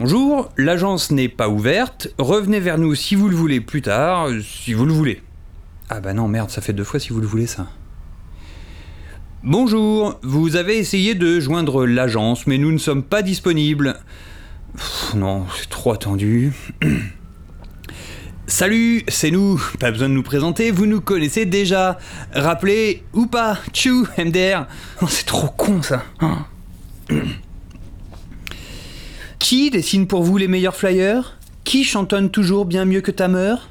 Bonjour, l'agence n'est pas ouverte. Revenez vers nous si vous le voulez plus tard, si vous le voulez. Ah bah non, merde, ça fait deux fois si vous le voulez ça. Bonjour, vous avez essayé de joindre l'agence, mais nous ne sommes pas disponibles. Non, c'est trop attendu. Salut, c'est nous. Pas besoin de nous présenter, vous nous connaissez déjà. Rappelez ou pas, tchou, MDR. Oh, c'est trop con ça. Hein. Qui dessine pour vous les meilleurs flyers? Qui chantonne toujours bien mieux que ta mère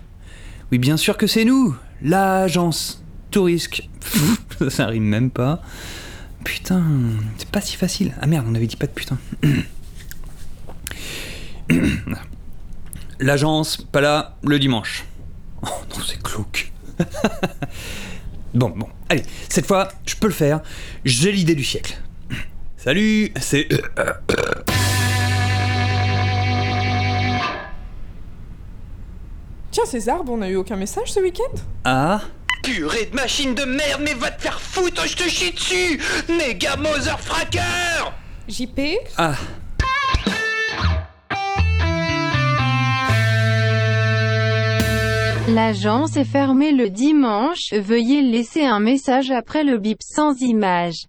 Oui, bien sûr que c'est nous, l'agence. Tourisque. ça, ça rime même pas. Putain, c'est pas si facile. Ah merde, on avait dit pas de putain. L'agence, pas là, le dimanche. Oh non, c'est glauque. bon, bon, allez, cette fois, je peux le faire. J'ai l'idée du siècle. Salut, c'est... Tiens, ces arbres, on a eu aucun message ce week-end? Ah. Purée de machine de merde, mais va te faire foutre, je te chie dessus! Méga Motherfracker JP Ah. L'agence est fermée le dimanche, veuillez laisser un message après le bip sans image.